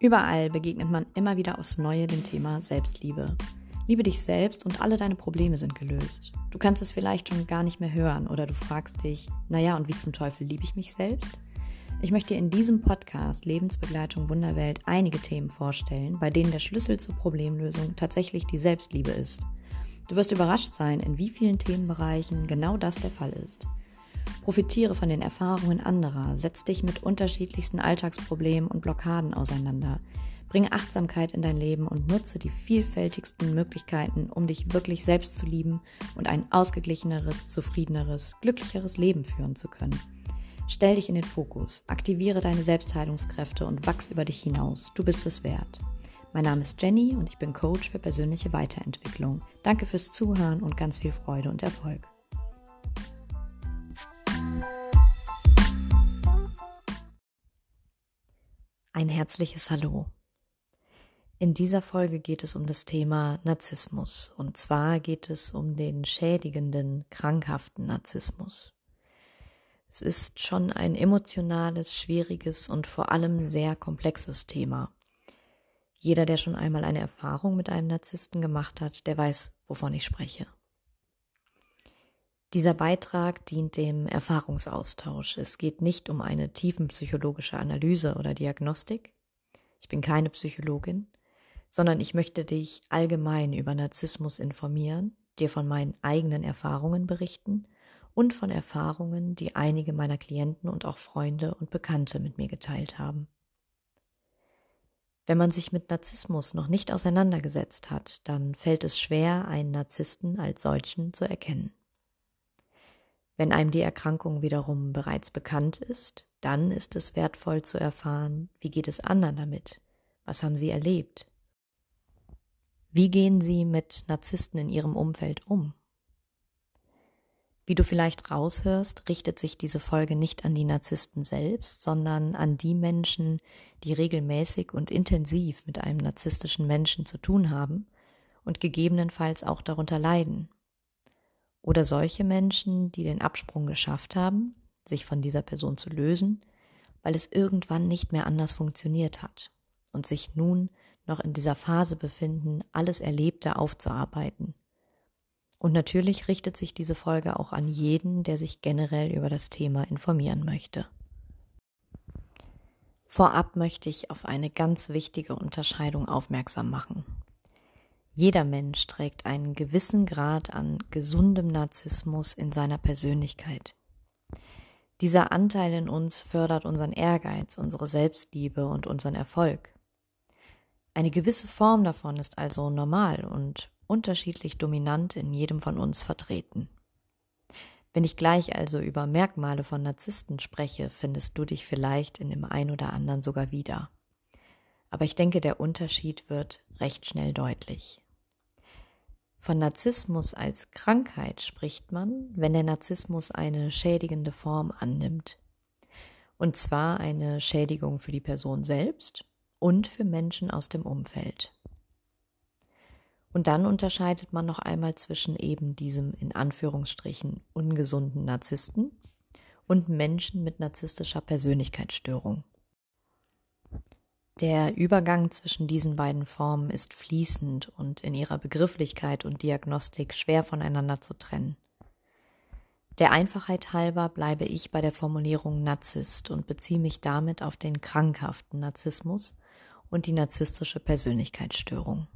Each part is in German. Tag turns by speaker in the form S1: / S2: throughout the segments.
S1: Überall begegnet man immer wieder aufs Neue dem Thema Selbstliebe. Liebe dich selbst und alle deine Probleme sind gelöst. Du kannst es vielleicht schon gar nicht mehr hören oder du fragst dich, naja, und wie zum Teufel liebe ich mich selbst? Ich möchte in diesem Podcast Lebensbegleitung Wunderwelt einige Themen vorstellen, bei denen der Schlüssel zur Problemlösung tatsächlich die Selbstliebe ist. Du wirst überrascht sein, in wie vielen Themenbereichen genau das der Fall ist. Profitiere von den Erfahrungen anderer, setz dich mit unterschiedlichsten Alltagsproblemen und Blockaden auseinander. Bringe Achtsamkeit in dein Leben und nutze die vielfältigsten Möglichkeiten, um dich wirklich selbst zu lieben und ein ausgeglicheneres, zufriedeneres, glücklicheres Leben führen zu können. Stell dich in den Fokus, aktiviere deine Selbstheilungskräfte und wachs über dich hinaus. Du bist es wert. Mein Name ist Jenny und ich bin Coach für persönliche Weiterentwicklung. Danke fürs Zuhören und ganz viel Freude und Erfolg. Ein herzliches Hallo. In dieser Folge geht es um das Thema Narzissmus. Und zwar geht es um den schädigenden, krankhaften Narzissmus. Es ist schon ein emotionales, schwieriges und vor allem sehr komplexes Thema. Jeder, der schon einmal eine Erfahrung mit einem Narzissten gemacht hat, der weiß, wovon ich spreche. Dieser Beitrag dient dem Erfahrungsaustausch. Es geht nicht um eine tiefenpsychologische Analyse oder Diagnostik. Ich bin keine Psychologin, sondern ich möchte dich allgemein über Narzissmus informieren, dir von meinen eigenen Erfahrungen berichten und von Erfahrungen, die einige meiner Klienten und auch Freunde und Bekannte mit mir geteilt haben. Wenn man sich mit Narzissmus noch nicht auseinandergesetzt hat, dann fällt es schwer, einen Narzissten als solchen zu erkennen. Wenn einem die Erkrankung wiederum bereits bekannt ist, dann ist es wertvoll zu erfahren, wie geht es anderen damit? Was haben sie erlebt? Wie gehen sie mit Narzissten in ihrem Umfeld um? Wie du vielleicht raushörst, richtet sich diese Folge nicht an die Narzissten selbst, sondern an die Menschen, die regelmäßig und intensiv mit einem narzisstischen Menschen zu tun haben und gegebenenfalls auch darunter leiden oder solche Menschen, die den Absprung geschafft haben, sich von dieser Person zu lösen, weil es irgendwann nicht mehr anders funktioniert hat und sich nun noch in dieser Phase befinden, alles Erlebte aufzuarbeiten. Und natürlich richtet sich diese Folge auch an jeden, der sich generell über das Thema informieren möchte. Vorab möchte ich auf eine ganz wichtige Unterscheidung aufmerksam machen. Jeder Mensch trägt einen gewissen Grad an gesundem Narzissmus in seiner Persönlichkeit. Dieser Anteil in uns fördert unseren Ehrgeiz, unsere Selbstliebe und unseren Erfolg. Eine gewisse Form davon ist also normal und unterschiedlich dominant in jedem von uns vertreten. Wenn ich gleich also über Merkmale von Narzissten spreche, findest du dich vielleicht in dem ein oder anderen sogar wieder. Aber ich denke, der Unterschied wird recht schnell deutlich. Von Narzissmus als Krankheit spricht man, wenn der Narzissmus eine schädigende Form annimmt. Und zwar eine Schädigung für die Person selbst und für Menschen aus dem Umfeld. Und dann unterscheidet man noch einmal zwischen eben diesem in Anführungsstrichen ungesunden Narzissten und Menschen mit narzisstischer Persönlichkeitsstörung. Der Übergang zwischen diesen beiden Formen ist fließend und in ihrer Begrifflichkeit und Diagnostik schwer voneinander zu trennen. Der Einfachheit halber bleibe ich bei der Formulierung Narzisst und beziehe mich damit auf den krankhaften Narzissmus und die narzisstische Persönlichkeitsstörung.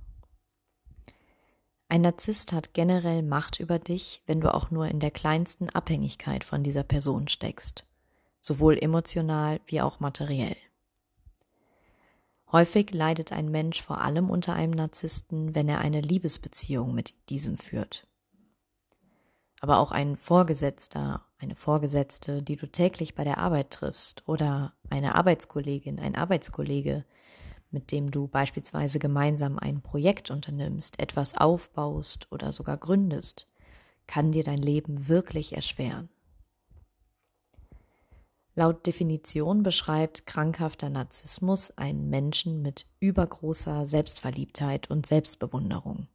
S1: Ein Narzisst hat generell Macht über dich, wenn du auch nur in der kleinsten Abhängigkeit von dieser Person steckst, sowohl emotional wie auch materiell. Häufig leidet ein Mensch vor allem unter einem Narzissten, wenn er eine Liebesbeziehung mit diesem führt. Aber auch ein Vorgesetzter, eine Vorgesetzte, die du täglich bei der Arbeit triffst, oder eine Arbeitskollegin, ein Arbeitskollege, mit dem du beispielsweise gemeinsam ein Projekt unternimmst, etwas aufbaust oder sogar gründest, kann dir dein Leben wirklich erschweren. Laut Definition beschreibt krankhafter Narzissmus einen Menschen mit übergroßer Selbstverliebtheit und Selbstbewunderung,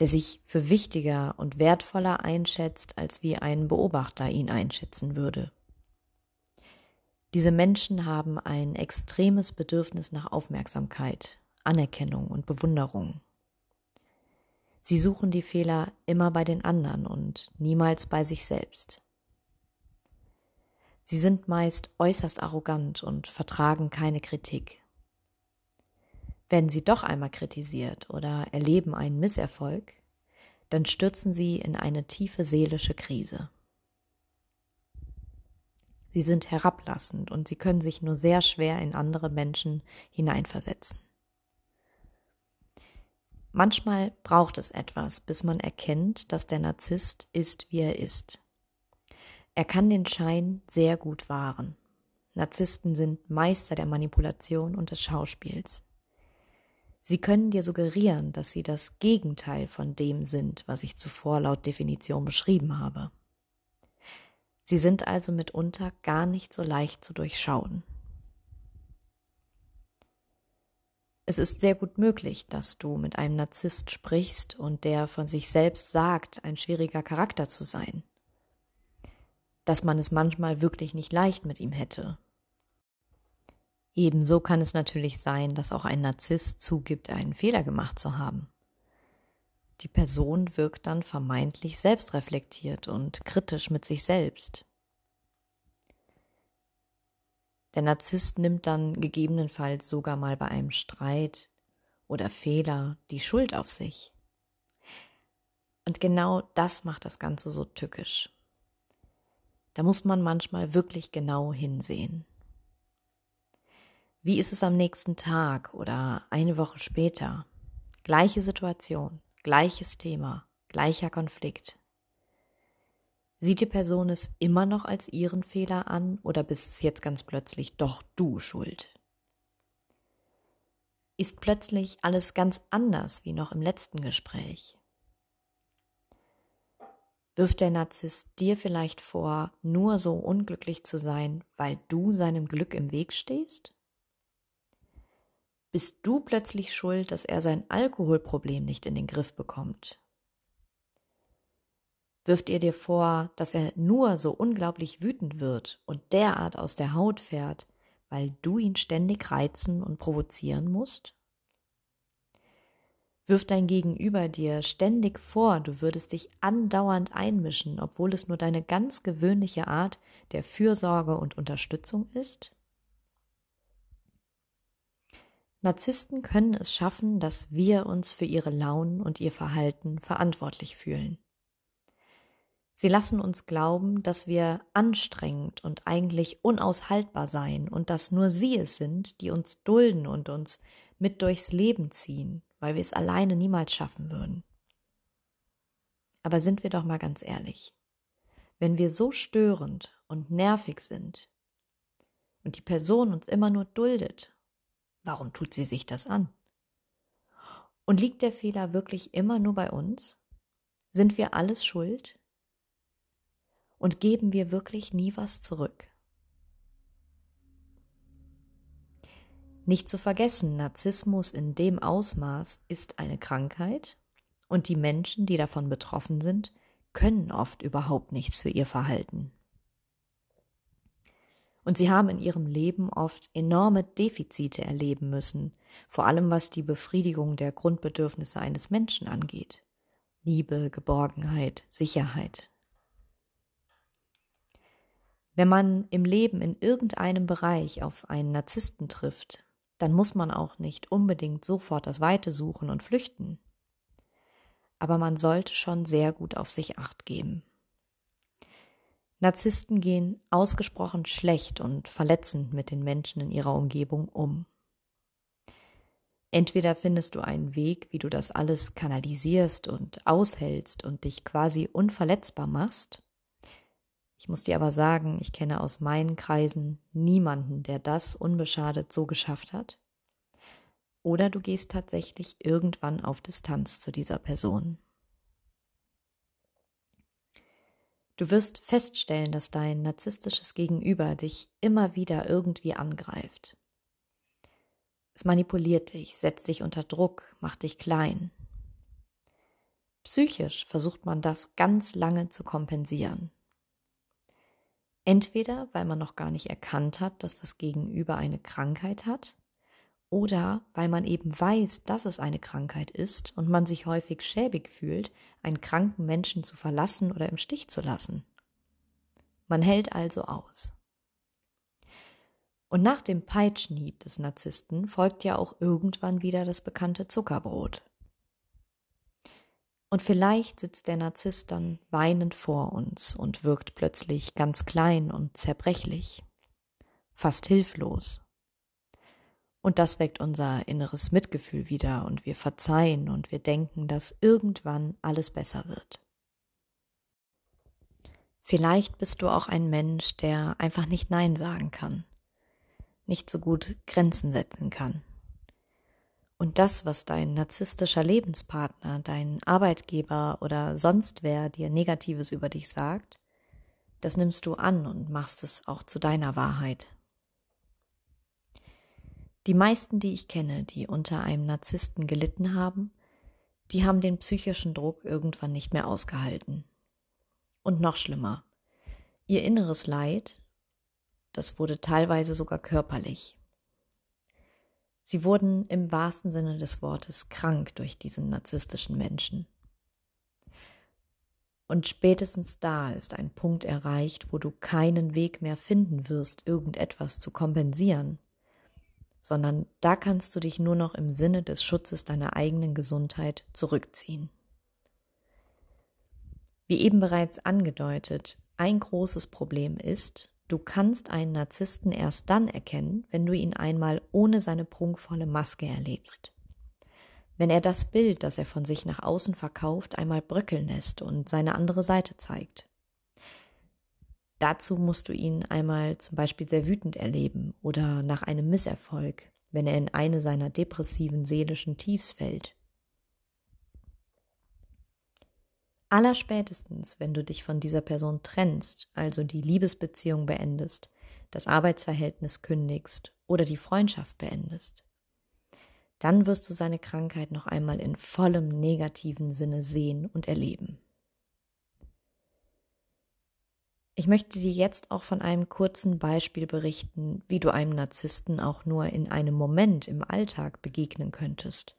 S1: der sich für wichtiger und wertvoller einschätzt, als wie ein Beobachter ihn einschätzen würde. Diese Menschen haben ein extremes Bedürfnis nach Aufmerksamkeit, Anerkennung und Bewunderung. Sie suchen die Fehler immer bei den anderen und niemals bei sich selbst. Sie sind meist äußerst arrogant und vertragen keine Kritik. Werden sie doch einmal kritisiert oder erleben einen Misserfolg, dann stürzen sie in eine tiefe seelische Krise. Sie sind herablassend und sie können sich nur sehr schwer in andere Menschen hineinversetzen. Manchmal braucht es etwas, bis man erkennt, dass der Narzisst ist, wie er ist. Er kann den Schein sehr gut wahren. Narzissten sind Meister der Manipulation und des Schauspiels. Sie können dir suggerieren, dass sie das Gegenteil von dem sind, was ich zuvor laut Definition beschrieben habe. Sie sind also mitunter gar nicht so leicht zu durchschauen. Es ist sehr gut möglich, dass du mit einem Narzisst sprichst und der von sich selbst sagt, ein schwieriger Charakter zu sein. Dass man es manchmal wirklich nicht leicht mit ihm hätte Ebenso kann es natürlich sein, dass auch ein Narzisst zugibt, einen Fehler gemacht zu haben. Die Person wirkt dann vermeintlich selbstreflektiert und kritisch mit sich selbst. Der Narzisst nimmt dann gegebenenfalls sogar mal bei einem Streit oder Fehler die Schuld auf sich. Und genau das macht das Ganze so tückisch. Da muss man manchmal wirklich genau hinsehen. Wie ist es am nächsten Tag oder eine Woche später? Gleiche Situation, gleiches Thema, gleicher Konflikt. Sieht die Person es immer noch als ihren Fehler an oder bist es jetzt ganz plötzlich doch du schuld? Ist plötzlich alles ganz anders wie noch im letzten Gespräch? Wirft der Narzisst dir vielleicht vor, nur so unglücklich zu sein, weil du seinem Glück im Weg stehst? bist du plötzlich schuld, dass er sein Alkoholproblem nicht in den Griff bekommt? Wirft ihr dir vor, dass er nur so unglaublich wütend wird und derart aus der Haut fährt, weil du ihn ständig reizen und provozieren musst? Wirft dein Gegenüber dir ständig vor, du würdest dich andauernd einmischen, obwohl es nur deine ganz gewöhnliche Art der Fürsorge und Unterstützung ist? Narzissten können es schaffen, dass wir uns für ihre Launen und ihr Verhalten verantwortlich fühlen. Sie lassen uns glauben, dass wir anstrengend und eigentlich unaushaltbar seien und dass nur sie es sind, die uns dulden und uns mit durchs Leben ziehen, weil wir es alleine niemals schaffen würden. Aber sind wir doch mal ganz ehrlich. Wenn wir so störend und nervig sind und die Person uns immer nur duldet Warum tut sie sich das an? Und liegt der Fehler wirklich immer nur bei uns? Sind wir alles schuld? Und geben wir wirklich nie was zurück? Nicht zu vergessen, Narzissmus in dem Ausmaß ist eine Krankheit und die Menschen, die davon betroffen sind, können oft überhaupt nichts für ihr Verhalten. Und sie haben in ihrem Leben oft enorme Defizite erleben müssen, vor allem was die Befriedigung der Grundbedürfnisse eines Menschen angeht. Liebe, Geborgenheit, Sicherheit. Wenn man im Leben in irgendeinem Bereich auf einen Narzissten trifft, dann muss man auch nicht unbedingt sofort das Weite suchen und flüchten. Aber man sollte schon sehr gut auf sich acht geben. Narzissten gehen ausgesprochen schlecht und verletzend mit den Menschen in ihrer Umgebung um. Entweder findest du einen Weg, wie du das alles kanalisierst und aushältst und dich quasi unverletzbar machst. Ich muss dir aber sagen, ich kenne aus meinen Kreisen niemanden, der das unbeschadet so geschafft hat. Oder du gehst tatsächlich irgendwann auf Distanz zu dieser Person. Du wirst feststellen, dass dein narzisstisches Gegenüber dich immer wieder irgendwie angreift. Es manipuliert dich, setzt dich unter Druck, macht dich klein. Psychisch versucht man das ganz lange zu kompensieren. Entweder weil man noch gar nicht erkannt hat, dass das Gegenüber eine Krankheit hat, oder weil man eben weiß, dass es eine Krankheit ist und man sich häufig schäbig fühlt, einen kranken Menschen zu verlassen oder im Stich zu lassen. Man hält also aus. Und nach dem Peitschenhieb des Narzissten folgt ja auch irgendwann wieder das bekannte Zuckerbrot. Und vielleicht sitzt der Narzisst dann weinend vor uns und wirkt plötzlich ganz klein und zerbrechlich, fast hilflos. Und das weckt unser inneres Mitgefühl wieder und wir verzeihen und wir denken, dass irgendwann alles besser wird. Vielleicht bist du auch ein Mensch, der einfach nicht Nein sagen kann, nicht so gut Grenzen setzen kann. Und das, was dein narzisstischer Lebenspartner, dein Arbeitgeber oder sonst wer dir Negatives über dich sagt, das nimmst du an und machst es auch zu deiner Wahrheit. Die meisten, die ich kenne, die unter einem Narzissten gelitten haben, die haben den psychischen Druck irgendwann nicht mehr ausgehalten und noch schlimmer. Ihr inneres Leid, das wurde teilweise sogar körperlich. Sie wurden im wahrsten Sinne des Wortes krank durch diesen narzisstischen Menschen. Und spätestens da ist ein Punkt erreicht, wo du keinen Weg mehr finden wirst, irgendetwas zu kompensieren, sondern da kannst du dich nur noch im Sinne des Schutzes deiner eigenen Gesundheit zurückziehen. Wie eben bereits angedeutet, ein großes Problem ist, du kannst einen Narzissten erst dann erkennen, wenn du ihn einmal ohne seine prunkvolle Maske erlebst. Wenn er das Bild, das er von sich nach außen verkauft, einmal bröckeln lässt und seine andere Seite zeigt. Dazu musst du ihn einmal zum Beispiel sehr wütend erleben oder nach einem Misserfolg, wenn er in eine seiner depressiven seelischen Tiefs fällt Allerspätestens, wenn du dich von dieser Person trennst, also die Liebesbeziehung beendest, das Arbeitsverhältnis kündigst oder die Freundschaft beendest, dann wirst du seine Krankheit noch einmal in vollem negativen Sinne sehen und erleben. Ich möchte dir jetzt auch von einem kurzen Beispiel berichten, wie du einem Narzissten auch nur in einem Moment im Alltag begegnen könntest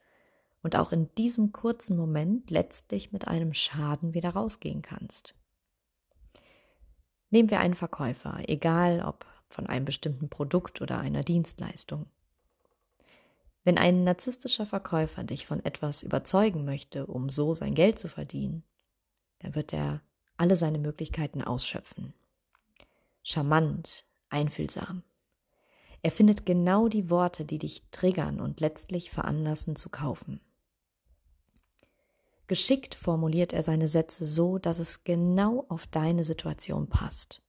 S1: und auch in diesem kurzen Moment letztlich mit einem Schaden wieder rausgehen kannst. Nehmen wir einen Verkäufer, egal ob von einem bestimmten Produkt oder einer Dienstleistung. Wenn ein narzisstischer Verkäufer dich von etwas überzeugen möchte, um so sein Geld zu verdienen, dann wird er alle seine Möglichkeiten ausschöpfen. Charmant, einfühlsam. Er findet genau die Worte, die dich triggern und letztlich veranlassen zu kaufen. Geschickt formuliert er seine Sätze so, dass es genau auf deine Situation passt.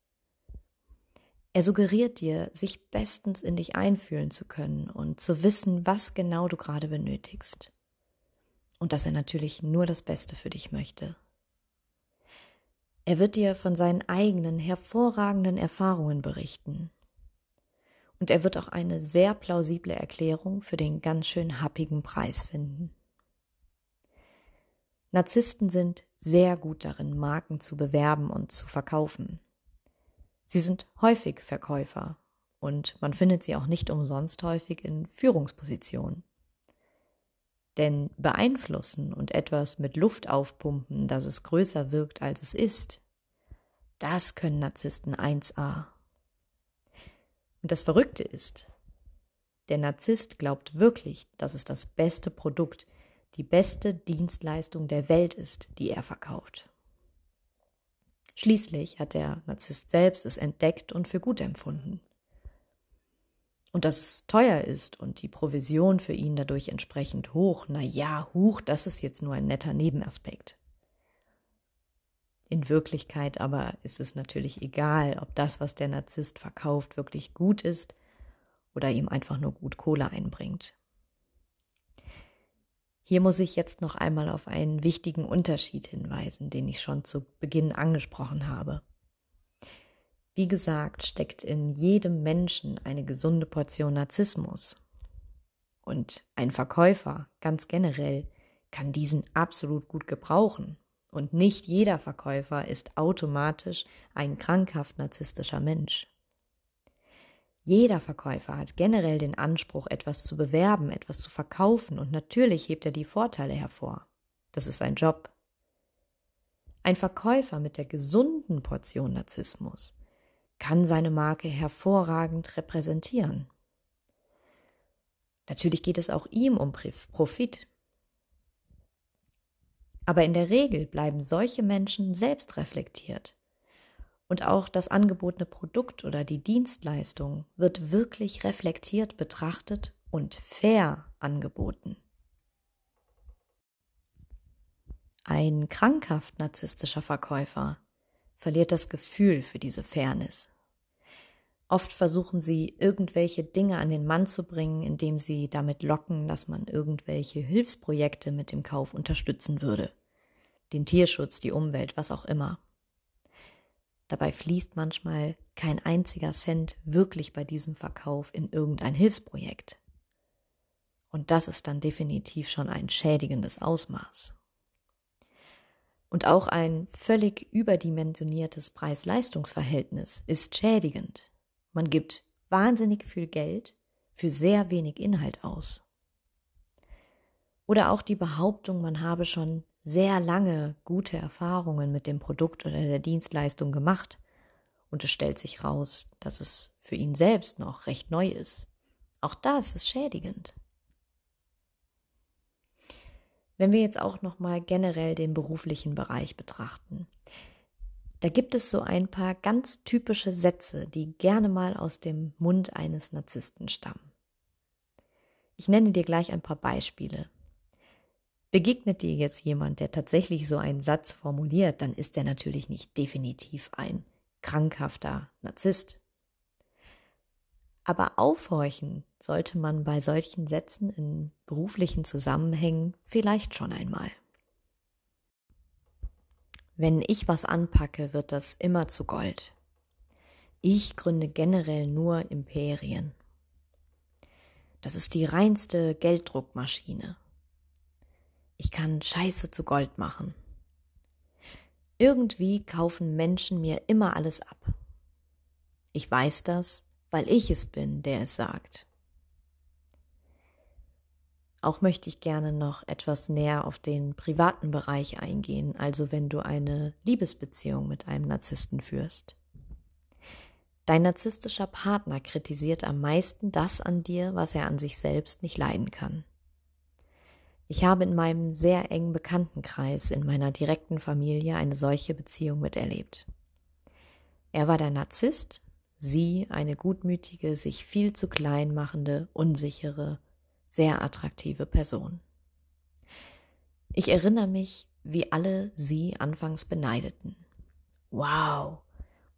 S1: Er suggeriert dir, sich bestens in dich einfühlen zu können und zu wissen, was genau du gerade benötigst. Und dass er natürlich nur das Beste für dich möchte. Er wird dir von seinen eigenen hervorragenden Erfahrungen berichten. Und er wird auch eine sehr plausible Erklärung für den ganz schön happigen Preis finden. Narzissten sind sehr gut darin, Marken zu bewerben und zu verkaufen. Sie sind häufig Verkäufer und man findet sie auch nicht umsonst häufig in Führungspositionen. Denn beeinflussen und etwas mit Luft aufpumpen, dass es größer wirkt, als es ist, das können Narzissten 1a. Und das Verrückte ist, der Narzisst glaubt wirklich, dass es das beste Produkt, die beste Dienstleistung der Welt ist, die er verkauft. Schließlich hat der Narzisst selbst es entdeckt und für gut empfunden. Und dass es teuer ist und die Provision für ihn dadurch entsprechend hoch, na ja, hoch, das ist jetzt nur ein netter Nebenaspekt. In Wirklichkeit aber ist es natürlich egal, ob das, was der Narzisst verkauft, wirklich gut ist oder ihm einfach nur gut Kohle einbringt. Hier muss ich jetzt noch einmal auf einen wichtigen Unterschied hinweisen, den ich schon zu Beginn angesprochen habe. Wie gesagt, steckt in jedem Menschen eine gesunde Portion Narzissmus. Und ein Verkäufer, ganz generell, kann diesen absolut gut gebrauchen. Und nicht jeder Verkäufer ist automatisch ein krankhaft narzisstischer Mensch. Jeder Verkäufer hat generell den Anspruch, etwas zu bewerben, etwas zu verkaufen und natürlich hebt er die Vorteile hervor. Das ist sein Job. Ein Verkäufer mit der gesunden Portion Narzissmus kann seine Marke hervorragend repräsentieren. Natürlich geht es auch ihm um Profit. Aber in der Regel bleiben solche Menschen selbst reflektiert. Und auch das angebotene Produkt oder die Dienstleistung wird wirklich reflektiert betrachtet und fair angeboten. Ein krankhaft narzisstischer Verkäufer verliert das Gefühl für diese Fairness. Oft versuchen sie, irgendwelche Dinge an den Mann zu bringen, indem sie damit locken, dass man irgendwelche Hilfsprojekte mit dem Kauf unterstützen würde. Den Tierschutz, die Umwelt, was auch immer. Dabei fließt manchmal kein einziger Cent wirklich bei diesem Verkauf in irgendein Hilfsprojekt. Und das ist dann definitiv schon ein schädigendes Ausmaß. Und auch ein völlig überdimensioniertes Preis-Leistungs-Verhältnis ist schädigend. Man gibt wahnsinnig viel Geld für sehr wenig Inhalt aus. Oder auch die Behauptung, man habe schon sehr lange gute Erfahrungen mit dem Produkt oder der Dienstleistung gemacht und es stellt sich raus, dass es für ihn selbst noch recht neu ist. Auch das ist schädigend. Wenn wir jetzt auch noch mal generell den beruflichen Bereich betrachten, da gibt es so ein paar ganz typische Sätze, die gerne mal aus dem Mund eines Narzissten stammen. Ich nenne dir gleich ein paar Beispiele. Begegnet dir jetzt jemand, der tatsächlich so einen Satz formuliert, dann ist er natürlich nicht definitiv ein krankhafter Narzisst. Aber aufhorchen sollte man bei solchen Sätzen in beruflichen Zusammenhängen vielleicht schon einmal. Wenn ich was anpacke, wird das immer zu Gold. Ich gründe generell nur Imperien. Das ist die reinste Gelddruckmaschine. Ich kann Scheiße zu Gold machen. Irgendwie kaufen Menschen mir immer alles ab. Ich weiß das, weil ich es bin, der es sagt. Auch möchte ich gerne noch etwas näher auf den privaten Bereich eingehen, also wenn du eine Liebesbeziehung mit einem Narzissten führst. Dein narzisstischer Partner kritisiert am meisten das an dir, was er an sich selbst nicht leiden kann. Ich habe in meinem sehr engen Bekanntenkreis, in meiner direkten Familie eine solche Beziehung miterlebt. Er war der Narzisst, sie eine gutmütige, sich viel zu klein machende, unsichere, sehr attraktive Person. Ich erinnere mich, wie alle sie anfangs beneideten. Wow,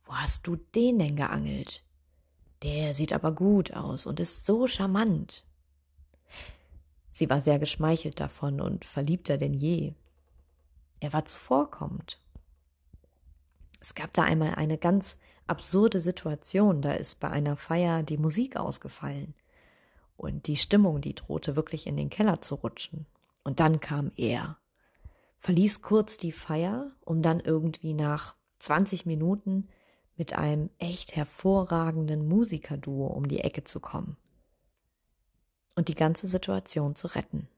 S1: wo hast du den denn geangelt? Der sieht aber gut aus und ist so charmant. Sie war sehr geschmeichelt davon und verliebter denn je. Er war zuvorkommend. Es gab da einmal eine ganz absurde Situation. Da ist bei einer Feier die Musik ausgefallen. Und die Stimmung, die drohte wirklich in den Keller zu rutschen. Und dann kam er, verließ kurz die Feier, um dann irgendwie nach 20 Minuten mit einem echt hervorragenden Musikerduo um die Ecke zu kommen und die ganze Situation zu retten.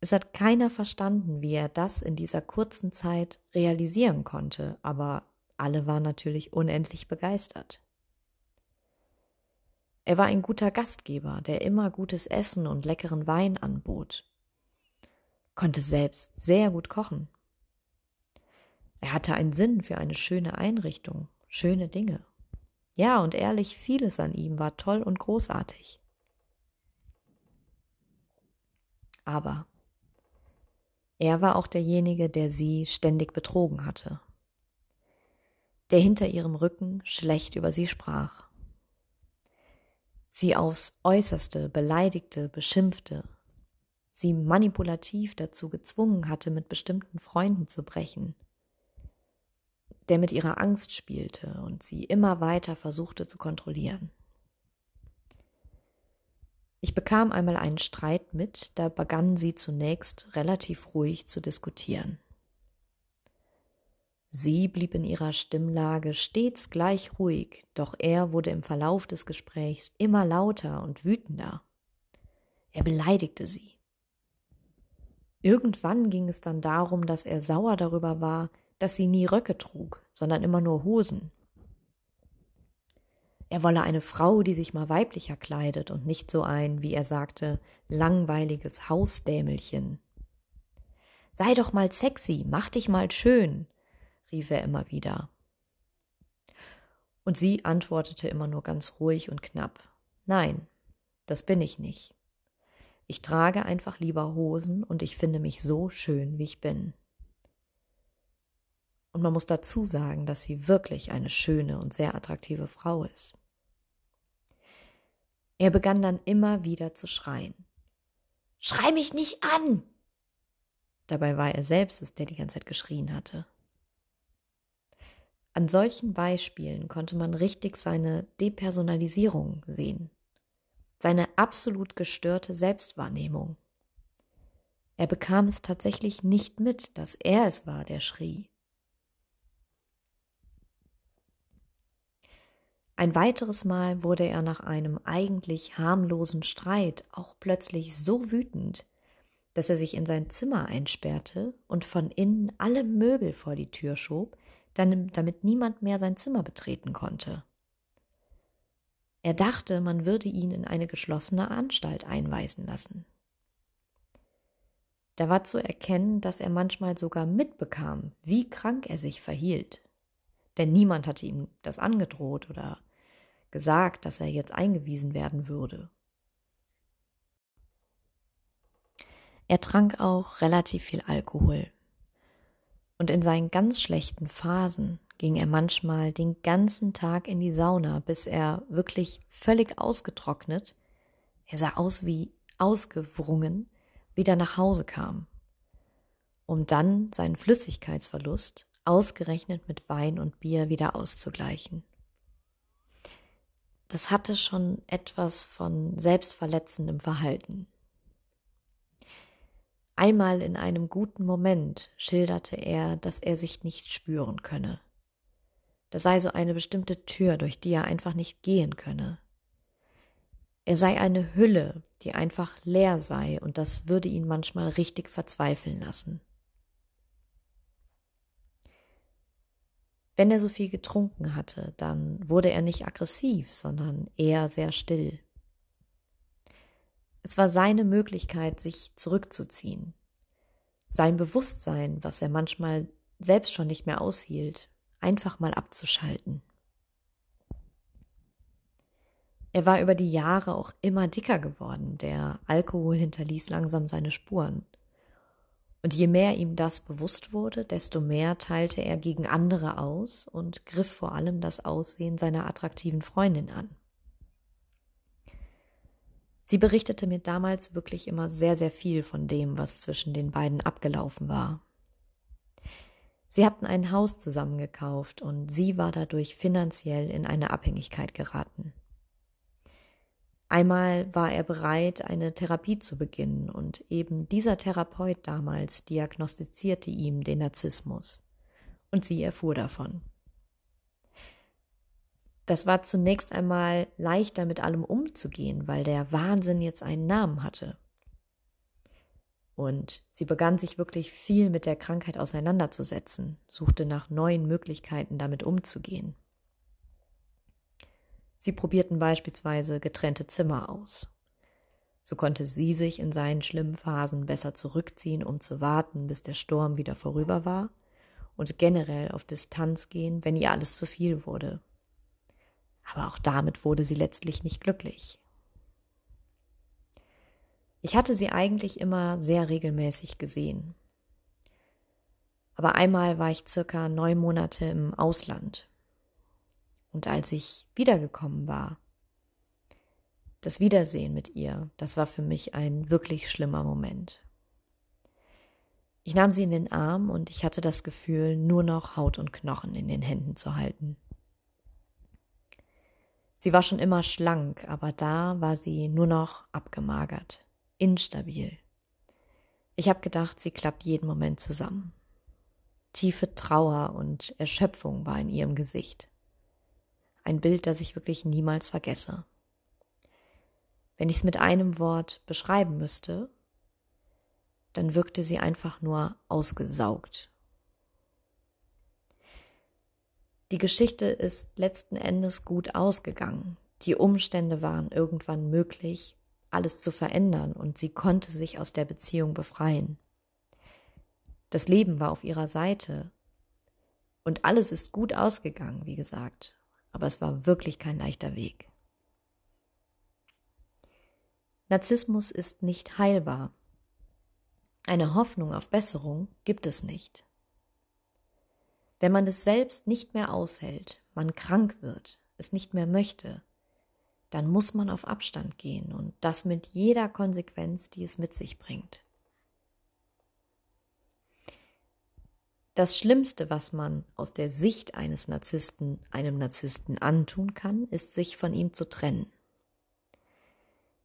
S1: Es hat keiner verstanden, wie er das in dieser kurzen Zeit realisieren konnte, aber alle waren natürlich unendlich begeistert. Er war ein guter Gastgeber, der immer gutes Essen und leckeren Wein anbot, konnte selbst sehr gut kochen. Er hatte einen Sinn für eine schöne Einrichtung, schöne Dinge. Ja, und ehrlich, vieles an ihm war toll und großartig. Aber er war auch derjenige, der sie ständig betrogen hatte der hinter ihrem Rücken schlecht über sie sprach. Sie aufs äußerste beleidigte, beschimpfte, sie manipulativ dazu gezwungen hatte, mit bestimmten Freunden zu brechen, der mit ihrer Angst spielte und sie immer weiter versuchte zu kontrollieren. Ich bekam einmal einen Streit mit, da begannen sie zunächst relativ ruhig zu diskutieren. Sie blieb in ihrer Stimmlage stets gleich ruhig, doch er wurde im Verlauf des Gesprächs immer lauter und wütender. Er beleidigte sie. Irgendwann ging es dann darum, dass er sauer darüber war, dass sie nie Röcke trug, sondern immer nur Hosen. Er wolle eine Frau, die sich mal weiblicher kleidet und nicht so ein, wie er sagte, langweiliges Hausdämelchen. Sei doch mal sexy, mach dich mal schön, rief er immer wieder. Und sie antwortete immer nur ganz ruhig und knapp. Nein, das bin ich nicht. Ich trage einfach lieber Hosen und ich finde mich so schön, wie ich bin. Und man muss dazu sagen, dass sie wirklich eine schöne und sehr attraktive Frau ist. Er begann dann immer wieder zu schreien. Schrei mich nicht an! Dabei war er selbst es, der die ganze Zeit geschrien hatte. An solchen Beispielen konnte man richtig seine Depersonalisierung sehen, seine absolut gestörte Selbstwahrnehmung. Er bekam es tatsächlich nicht mit, dass er es war, der schrie. Ein weiteres Mal wurde er nach einem eigentlich harmlosen Streit auch plötzlich so wütend, dass er sich in sein Zimmer einsperrte und von innen alle Möbel vor die Tür schob, damit niemand mehr sein Zimmer betreten konnte. Er dachte, man würde ihn in eine geschlossene Anstalt einweisen lassen. Da war zu erkennen, dass er manchmal sogar mitbekam, wie krank er sich verhielt. Denn niemand hatte ihm das angedroht oder gesagt, dass er jetzt eingewiesen werden würde. Er trank auch relativ viel Alkohol, und in seinen ganz schlechten Phasen ging er manchmal den ganzen Tag in die Sauna, bis er wirklich völlig ausgetrocknet, er sah aus wie ausgewrungen, wieder nach Hause kam, um dann seinen Flüssigkeitsverlust ausgerechnet mit Wein und Bier wieder auszugleichen. Das hatte schon etwas von selbstverletzendem Verhalten. Einmal in einem guten Moment schilderte er, dass er sich nicht spüren könne. Da sei so eine bestimmte Tür, durch die er einfach nicht gehen könne. Er sei eine Hülle, die einfach leer sei, und das würde ihn manchmal richtig verzweifeln lassen. Wenn er so viel getrunken hatte, dann wurde er nicht aggressiv, sondern eher sehr still. Es war seine Möglichkeit, sich zurückzuziehen. Sein Bewusstsein, was er manchmal selbst schon nicht mehr aushielt, einfach mal abzuschalten. Er war über die Jahre auch immer dicker geworden, der Alkohol hinterließ langsam seine Spuren. Und je mehr ihm das bewusst wurde, desto mehr teilte er gegen andere aus und griff vor allem das Aussehen seiner attraktiven Freundin an. Sie berichtete mir damals wirklich immer sehr, sehr viel von dem, was zwischen den beiden abgelaufen war. Sie hatten ein Haus zusammengekauft und sie war dadurch finanziell in eine Abhängigkeit geraten. Einmal war er bereit, eine Therapie zu beginnen, und eben dieser Therapeut damals diagnostizierte ihm den Narzissmus, und sie erfuhr davon. Das war zunächst einmal leichter mit allem umzugehen, weil der Wahnsinn jetzt einen Namen hatte. Und sie begann sich wirklich viel mit der Krankheit auseinanderzusetzen, suchte nach neuen Möglichkeiten damit umzugehen. Sie probierten beispielsweise getrennte Zimmer aus. So konnte sie sich in seinen schlimmen Phasen besser zurückziehen, um zu warten, bis der Sturm wieder vorüber war, und generell auf Distanz gehen, wenn ihr alles zu viel wurde, aber auch damit wurde sie letztlich nicht glücklich. Ich hatte sie eigentlich immer sehr regelmäßig gesehen. Aber einmal war ich circa neun Monate im Ausland. Und als ich wiedergekommen war, das Wiedersehen mit ihr, das war für mich ein wirklich schlimmer Moment. Ich nahm sie in den Arm und ich hatte das Gefühl, nur noch Haut und Knochen in den Händen zu halten. Sie war schon immer schlank, aber da war sie nur noch abgemagert, instabil. Ich habe gedacht, sie klappt jeden Moment zusammen. Tiefe Trauer und Erschöpfung war in ihrem Gesicht. Ein Bild, das ich wirklich niemals vergesse. Wenn ich es mit einem Wort beschreiben müsste, dann wirkte sie einfach nur ausgesaugt. Die Geschichte ist letzten Endes gut ausgegangen. Die Umstände waren irgendwann möglich, alles zu verändern und sie konnte sich aus der Beziehung befreien. Das Leben war auf ihrer Seite und alles ist gut ausgegangen, wie gesagt, aber es war wirklich kein leichter Weg. Narzissmus ist nicht heilbar. Eine Hoffnung auf Besserung gibt es nicht. Wenn man es selbst nicht mehr aushält, man krank wird, es nicht mehr möchte, dann muss man auf Abstand gehen und das mit jeder Konsequenz, die es mit sich bringt. Das Schlimmste, was man aus der Sicht eines Narzissten einem Narzissten antun kann, ist sich von ihm zu trennen.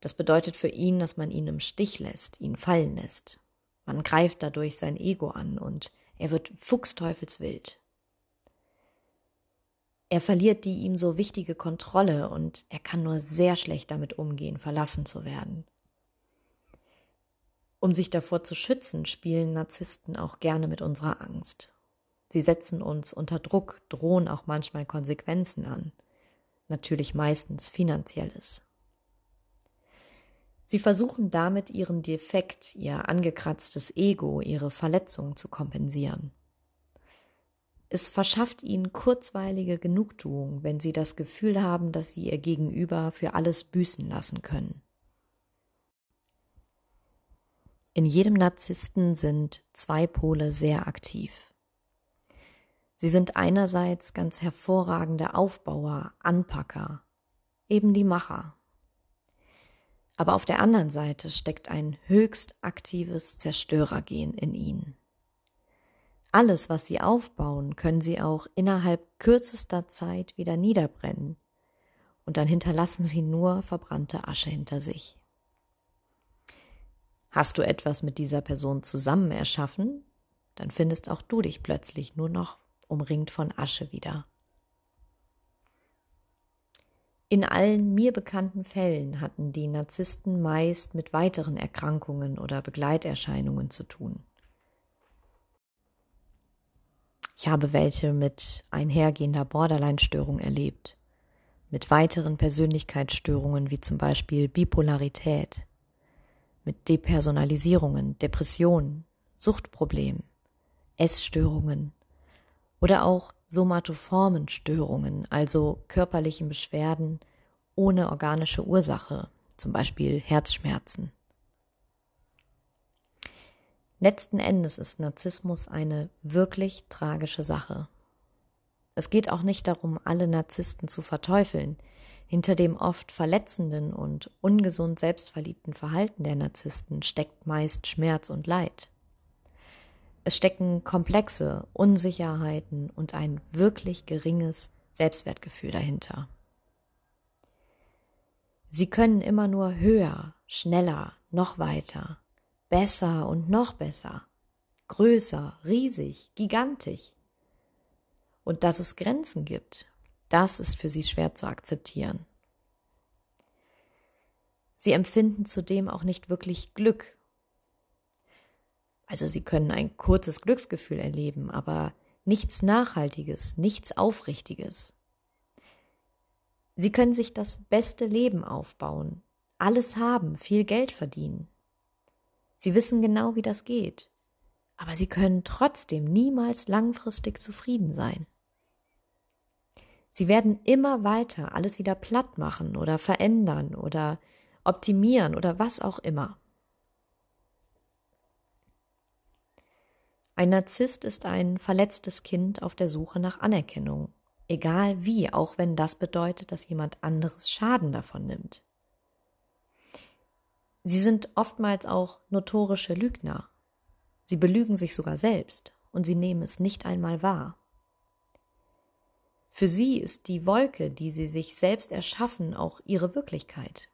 S1: Das bedeutet für ihn, dass man ihn im Stich lässt, ihn fallen lässt. Man greift dadurch sein Ego an und er wird fuchsteufelswild. Er verliert die ihm so wichtige Kontrolle und er kann nur sehr schlecht damit umgehen, verlassen zu werden. Um sich davor zu schützen, spielen Narzissten auch gerne mit unserer Angst. Sie setzen uns unter Druck, drohen auch manchmal Konsequenzen an, natürlich meistens finanzielles. Sie versuchen damit ihren Defekt, ihr angekratztes Ego, ihre Verletzung zu kompensieren. Es verschafft ihnen kurzweilige Genugtuung, wenn sie das Gefühl haben, dass sie ihr Gegenüber für alles büßen lassen können. In jedem Narzissten sind zwei Pole sehr aktiv. Sie sind einerseits ganz hervorragende Aufbauer, Anpacker, eben die Macher. Aber auf der anderen Seite steckt ein höchst aktives Zerstörergen in ihnen. Alles, was sie aufbauen, können sie auch innerhalb kürzester Zeit wieder niederbrennen, und dann hinterlassen sie nur verbrannte Asche hinter sich. Hast du etwas mit dieser Person zusammen erschaffen, dann findest auch du dich plötzlich nur noch umringt von Asche wieder. In allen mir bekannten Fällen hatten die Narzissten meist mit weiteren Erkrankungen oder Begleiterscheinungen zu tun. Ich habe welche mit einhergehender Borderline-Störung erlebt, mit weiteren Persönlichkeitsstörungen wie zum Beispiel Bipolarität, mit Depersonalisierungen, Depressionen, Suchtproblemen, Essstörungen oder auch somatoformen Störungen, also körperlichen Beschwerden ohne organische Ursache, zum Beispiel Herzschmerzen. Letzten Endes ist Narzissmus eine wirklich tragische Sache. Es geht auch nicht darum, alle Narzissten zu verteufeln. Hinter dem oft verletzenden und ungesund selbstverliebten Verhalten der Narzissten steckt meist Schmerz und Leid. Es stecken komplexe Unsicherheiten und ein wirklich geringes Selbstwertgefühl dahinter. Sie können immer nur höher, schneller, noch weiter, besser und noch besser, größer, riesig, gigantisch. Und dass es Grenzen gibt, das ist für sie schwer zu akzeptieren. Sie empfinden zudem auch nicht wirklich Glück also sie können ein kurzes Glücksgefühl erleben, aber nichts Nachhaltiges, nichts Aufrichtiges. Sie können sich das beste Leben aufbauen, alles haben, viel Geld verdienen. Sie wissen genau, wie das geht, aber sie können trotzdem niemals langfristig zufrieden sein. Sie werden immer weiter alles wieder platt machen oder verändern oder optimieren oder was auch immer. Ein Narzisst ist ein verletztes Kind auf der Suche nach Anerkennung, egal wie, auch wenn das bedeutet, dass jemand anderes Schaden davon nimmt. Sie sind oftmals auch notorische Lügner. Sie belügen sich sogar selbst und sie nehmen es nicht einmal wahr. Für sie ist die Wolke, die sie sich selbst erschaffen, auch ihre Wirklichkeit.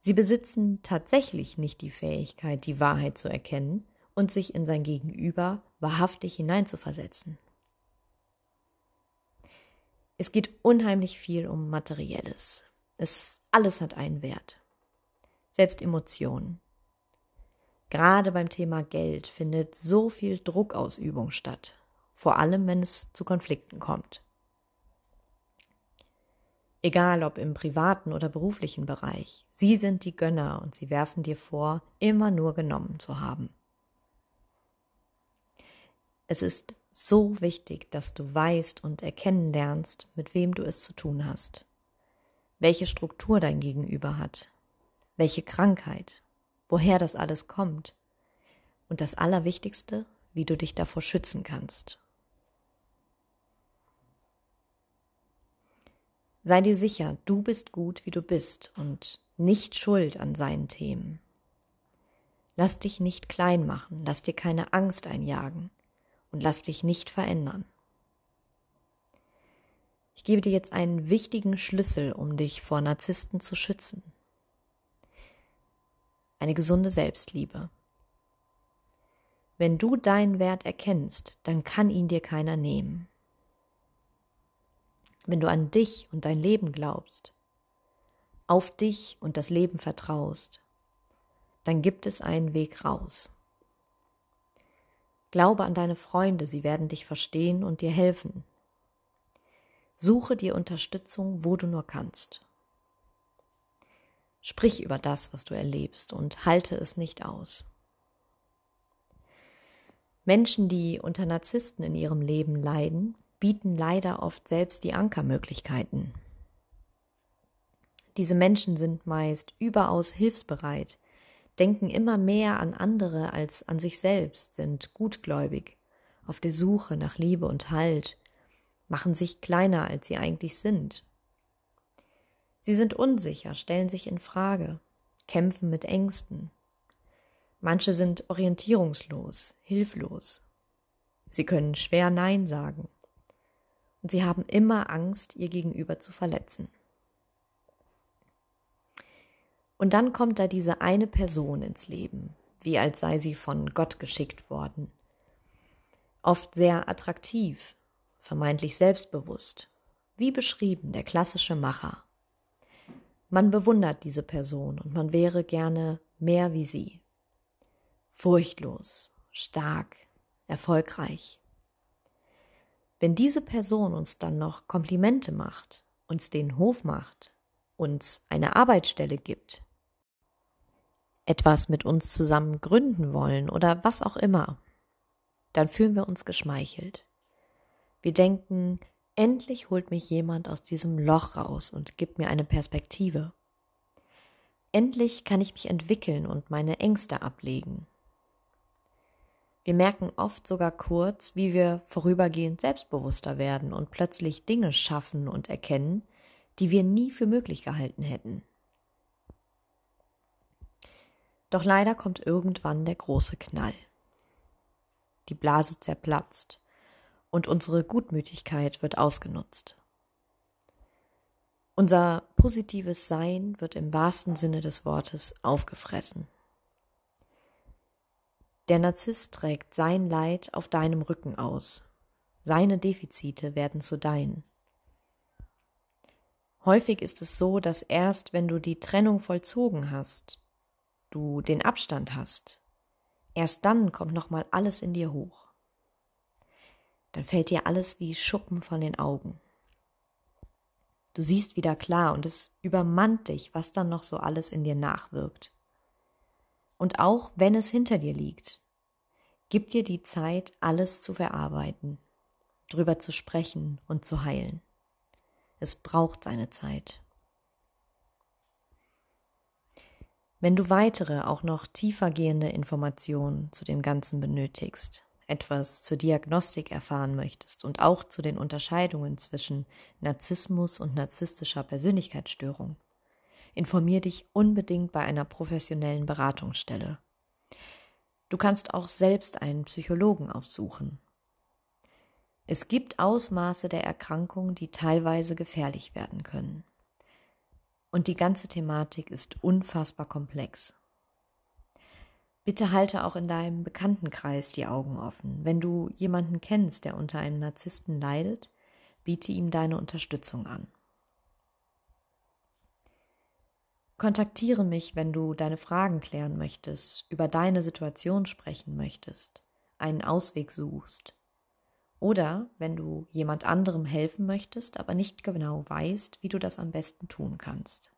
S1: Sie besitzen tatsächlich nicht die Fähigkeit, die Wahrheit zu erkennen und sich in sein Gegenüber wahrhaftig hineinzuversetzen. Es geht unheimlich viel um Materielles. Es, alles hat einen Wert. Selbst Emotionen. Gerade beim Thema Geld findet so viel Druckausübung statt, vor allem wenn es zu Konflikten kommt. Egal ob im privaten oder beruflichen Bereich, sie sind die Gönner und sie werfen dir vor, immer nur genommen zu haben. Es ist so wichtig, dass du weißt und erkennen lernst, mit wem du es zu tun hast, welche Struktur dein Gegenüber hat, welche Krankheit, woher das alles kommt und das Allerwichtigste, wie du dich davor schützen kannst. Sei dir sicher, du bist gut, wie du bist und nicht schuld an seinen Themen. Lass dich nicht klein machen, lass dir keine Angst einjagen und lass dich nicht verändern. Ich gebe dir jetzt einen wichtigen Schlüssel, um dich vor Narzissten zu schützen. Eine gesunde Selbstliebe. Wenn du deinen Wert erkennst, dann kann ihn dir keiner nehmen. Wenn du an dich und dein Leben glaubst, auf dich und das Leben vertraust, dann gibt es einen Weg raus. Glaube an deine Freunde, sie werden dich verstehen und dir helfen. Suche dir Unterstützung, wo du nur kannst. Sprich über das, was du erlebst und halte es nicht aus. Menschen, die unter Narzissten in ihrem Leben leiden, bieten leider oft selbst die Ankermöglichkeiten. Diese Menschen sind meist überaus hilfsbereit, denken immer mehr an andere als an sich selbst, sind gutgläubig, auf der Suche nach Liebe und Halt, machen sich kleiner, als sie eigentlich sind. Sie sind unsicher, stellen sich in Frage, kämpfen mit Ängsten. Manche sind orientierungslos, hilflos. Sie können schwer Nein sagen. Und sie haben immer Angst, ihr Gegenüber zu verletzen. Und dann kommt da diese eine Person ins Leben, wie als sei sie von Gott geschickt worden. Oft sehr attraktiv, vermeintlich selbstbewusst, wie beschrieben der klassische Macher. Man bewundert diese Person und man wäre gerne mehr wie sie. Furchtlos, stark, erfolgreich. Wenn diese Person uns dann noch Komplimente macht, uns den Hof macht, uns eine Arbeitsstelle gibt, etwas mit uns zusammen gründen wollen oder was auch immer, dann fühlen wir uns geschmeichelt. Wir denken, endlich holt mich jemand aus diesem Loch raus und gibt mir eine Perspektive. Endlich kann ich mich entwickeln und meine Ängste ablegen. Wir merken oft sogar kurz, wie wir vorübergehend selbstbewusster werden und plötzlich Dinge schaffen und erkennen, die wir nie für möglich gehalten hätten. Doch leider kommt irgendwann der große Knall. Die Blase zerplatzt und unsere Gutmütigkeit wird ausgenutzt. Unser positives Sein wird im wahrsten Sinne des Wortes aufgefressen. Der Narzisst trägt sein Leid auf deinem Rücken aus. Seine Defizite werden zu deinen. Häufig ist es so, dass erst wenn du die Trennung vollzogen hast, du den Abstand hast, erst dann kommt nochmal alles in dir hoch. Dann fällt dir alles wie Schuppen von den Augen. Du siehst wieder klar und es übermannt dich, was dann noch so alles in dir nachwirkt. Und auch wenn es hinter dir liegt, gib dir die Zeit, alles zu verarbeiten, drüber zu sprechen und zu heilen. Es braucht seine Zeit. Wenn du weitere, auch noch tiefer gehende Informationen zu dem Ganzen benötigst, etwas zur Diagnostik erfahren möchtest und auch zu den Unterscheidungen zwischen Narzissmus und narzisstischer Persönlichkeitsstörung, informier dich unbedingt bei einer professionellen Beratungsstelle. Du kannst auch selbst einen Psychologen aufsuchen. Es gibt Ausmaße der Erkrankung, die teilweise gefährlich werden können. Und die ganze Thematik ist unfassbar komplex. Bitte halte auch in deinem Bekanntenkreis die Augen offen. Wenn du jemanden kennst, der unter einem Narzissten leidet, biete ihm deine Unterstützung an. Kontaktiere mich, wenn du deine Fragen klären möchtest, über deine Situation sprechen möchtest, einen Ausweg suchst. Oder wenn du jemand anderem helfen möchtest, aber nicht genau weißt, wie du das am besten tun kannst.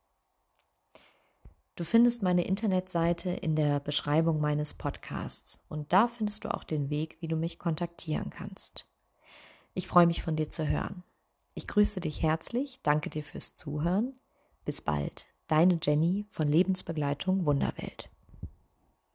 S1: Du findest meine Internetseite in der Beschreibung meines Podcasts und da findest du auch den Weg, wie du mich kontaktieren kannst. Ich freue mich von dir zu hören. Ich grüße dich herzlich, danke dir fürs Zuhören. Bis bald, deine Jenny von Lebensbegleitung Wunderwelt.